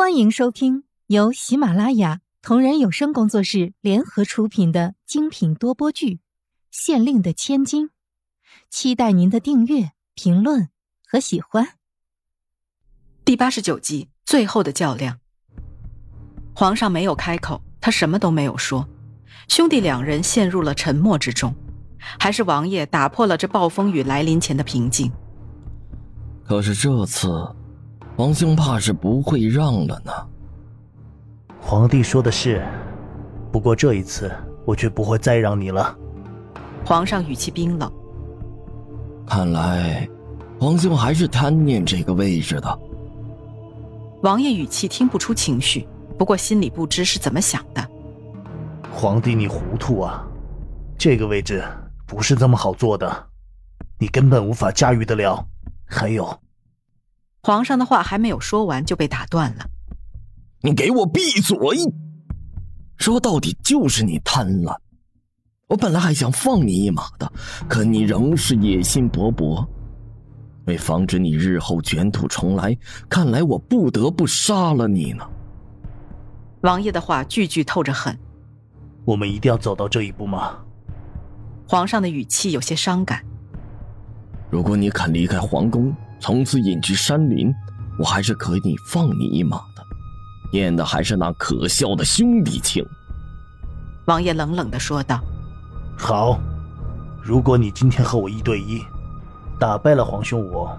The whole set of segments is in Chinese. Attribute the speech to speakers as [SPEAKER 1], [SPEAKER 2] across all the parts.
[SPEAKER 1] 欢迎收听由喜马拉雅同人有声工作室联合出品的精品多播剧《县令的千金》，期待您的订阅、评论和喜欢。
[SPEAKER 2] 第八十九集，最后的较量。皇上没有开口，他什么都没有说，兄弟两人陷入了沉默之中。还是王爷打破了这暴风雨来临前的平静。
[SPEAKER 3] 可是这次，皇兄怕是不会让了呢。
[SPEAKER 4] 皇帝说的是，不过这一次我却不会再让你了。
[SPEAKER 2] 皇上语气冰冷。
[SPEAKER 3] 看来，王兄还是贪念这个位置的。
[SPEAKER 2] 王爷语气听不出情绪，不过心里不知是怎么想的。
[SPEAKER 4] 皇帝，你糊涂啊！这个位置。不是这么好做的，你根本无法驾驭得了。还有，
[SPEAKER 2] 皇上的话还没有说完就被打断了。
[SPEAKER 3] 你给我闭嘴！说到底就是你贪婪。我本来还想放你一马的，可你仍是野心勃勃。为防止你日后卷土重来，看来我不得不杀了你呢。
[SPEAKER 2] 王爷的话句句透着狠。
[SPEAKER 4] 我们一定要走到这一步吗？
[SPEAKER 2] 皇上的语气有些伤感。
[SPEAKER 3] 如果你肯离开皇宫，从此隐居山林，我还是可以放你一马的。念的还是那可笑的兄弟情。
[SPEAKER 2] 王爷冷冷的说道：“
[SPEAKER 4] 好，如果你今天和我一对一，打败了皇兄我，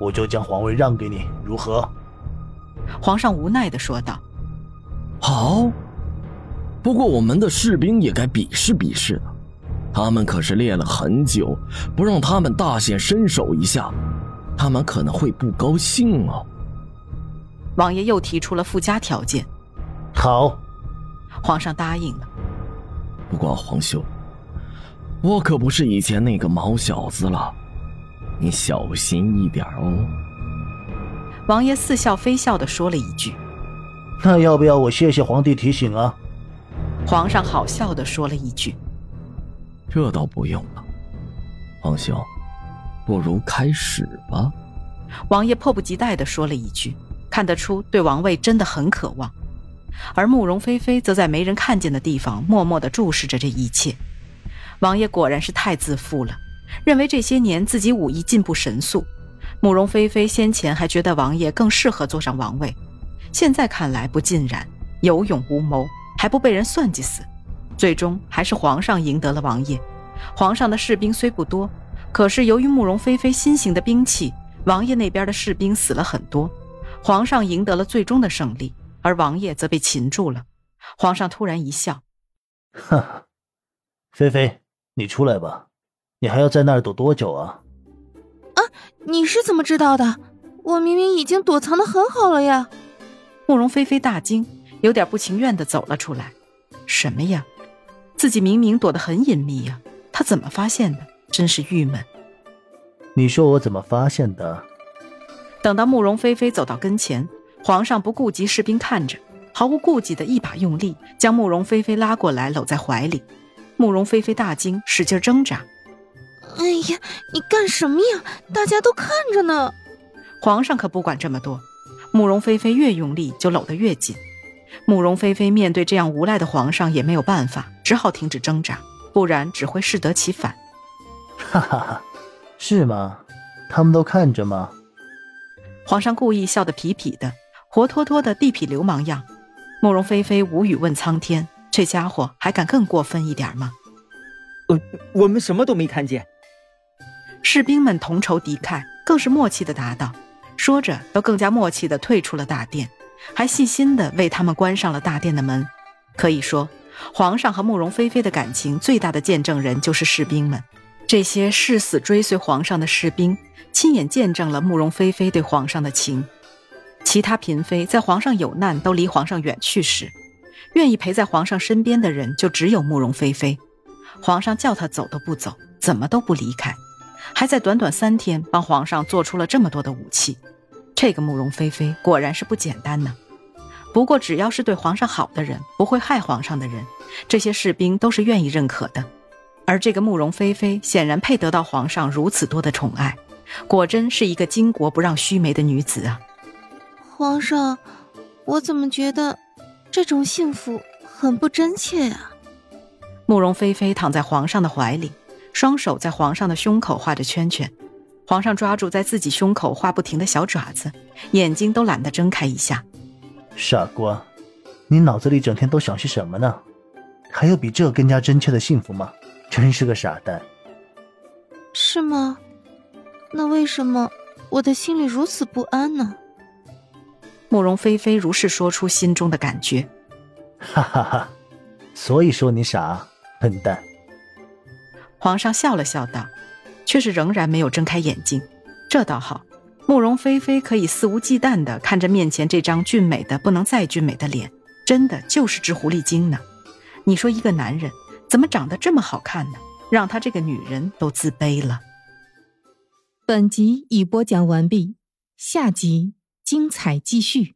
[SPEAKER 4] 我就将皇位让给你，如何？”
[SPEAKER 2] 皇上无奈的说道：“
[SPEAKER 3] 好，不过我们的士兵也该比试比试的。”他们可是练了很久，不让他们大显身手一下，他们可能会不高兴哦。
[SPEAKER 2] 王爷又提出了附加条件。
[SPEAKER 4] 好，
[SPEAKER 2] 皇上答应了。
[SPEAKER 3] 不过皇兄，我可不是以前那个毛小子了，你小心一点哦。
[SPEAKER 2] 王爷似笑非笑的说了一句：“
[SPEAKER 4] 那要不要我谢谢皇帝提醒啊？”
[SPEAKER 2] 皇上好笑的说了一句。
[SPEAKER 3] 这倒不用了，皇兄，不如开始吧。
[SPEAKER 2] 王爷迫不及待的说了一句，看得出对王位真的很渴望。而慕容菲菲则在没人看见的地方默默的注视着这一切。王爷果然是太自负了，认为这些年自己武艺进步神速。慕容菲菲先前还觉得王爷更适合坐上王位，现在看来不尽然，有勇无谋，还不被人算计死。最终还是皇上赢得了王爷。皇上的士兵虽不多，可是由于慕容菲菲新型的兵器，王爷那边的士兵死了很多。皇上赢得了最终的胜利，而王爷则被擒住了。皇上突然一笑：“
[SPEAKER 4] 哈哈，菲菲，你出来吧，你还要在那儿躲多久啊？”“
[SPEAKER 1] 啊，你是怎么知道的？我明明已经躲藏的很好了呀！”
[SPEAKER 2] 慕容菲菲大惊，有点不情愿的走了出来。“什么呀？”自己明明躲得很隐秘呀，他怎么发现的？真是郁闷。
[SPEAKER 4] 你说我怎么发现的？
[SPEAKER 2] 等到慕容菲菲走到跟前，皇上不顾及士兵看着，毫无顾忌的一把用力将慕容菲菲拉过来，搂在怀里。慕容菲菲大惊，使劲挣扎。
[SPEAKER 1] 哎呀，你干什么呀？大家都看着呢。
[SPEAKER 2] 皇上可不管这么多。慕容菲菲越用力，就搂得越紧。慕容菲菲面对这样无赖的皇上也没有办法，只好停止挣扎，不然只会适得其反。
[SPEAKER 4] 哈哈哈，是吗？他们都看着吗？
[SPEAKER 2] 皇上故意笑得痞痞的，活脱脱的地痞流氓样。慕容菲菲无语问苍天：这家伙还敢更过分一点吗？
[SPEAKER 5] 呃，我们什么都没看见。
[SPEAKER 2] 士兵们同仇敌忾，更是默契的答道，说着都更加默契的退出了大殿。还细心的为他们关上了大殿的门。可以说，皇上和慕容菲菲的感情最大的见证人就是士兵们。这些誓死追随皇上的士兵，亲眼见证了慕容菲菲对皇上的情。其他嫔妃在皇上有难都离皇上远去时，愿意陪在皇上身边的人就只有慕容菲菲。皇上叫她走都不走，怎么都不离开，还在短短三天帮皇上做出了这么多的武器。这个慕容菲菲果然是不简单呢。不过，只要是对皇上好的人，不会害皇上的人，这些士兵都是愿意认可的。而这个慕容菲菲显然配得到皇上如此多的宠爱，果真是一个巾帼不让须眉的女子啊！
[SPEAKER 1] 皇上，我怎么觉得这种幸福很不真切啊？
[SPEAKER 2] 慕容菲菲躺在皇上的怀里，双手在皇上的胸口画着圈圈。皇上抓住在自己胸口画不停的小爪子，眼睛都懒得睁开一下。
[SPEAKER 4] 傻瓜，你脑子里整天都想些什么呢？还有比这更加真切的幸福吗？真是个傻蛋。
[SPEAKER 1] 是吗？那为什么我的心里如此不安呢？
[SPEAKER 2] 慕容菲菲如是说出心中的感觉。
[SPEAKER 4] 哈哈哈，所以说你傻，笨蛋。
[SPEAKER 2] 皇上笑了笑道。却是仍然没有睁开眼睛，这倒好，慕容菲菲可以肆无忌惮的看着面前这张俊美的不能再俊美的脸，真的就是只狐狸精呢。你说一个男人怎么长得这么好看呢？让她这个女人都自卑了。
[SPEAKER 1] 本集已播讲完毕，下集精彩继续。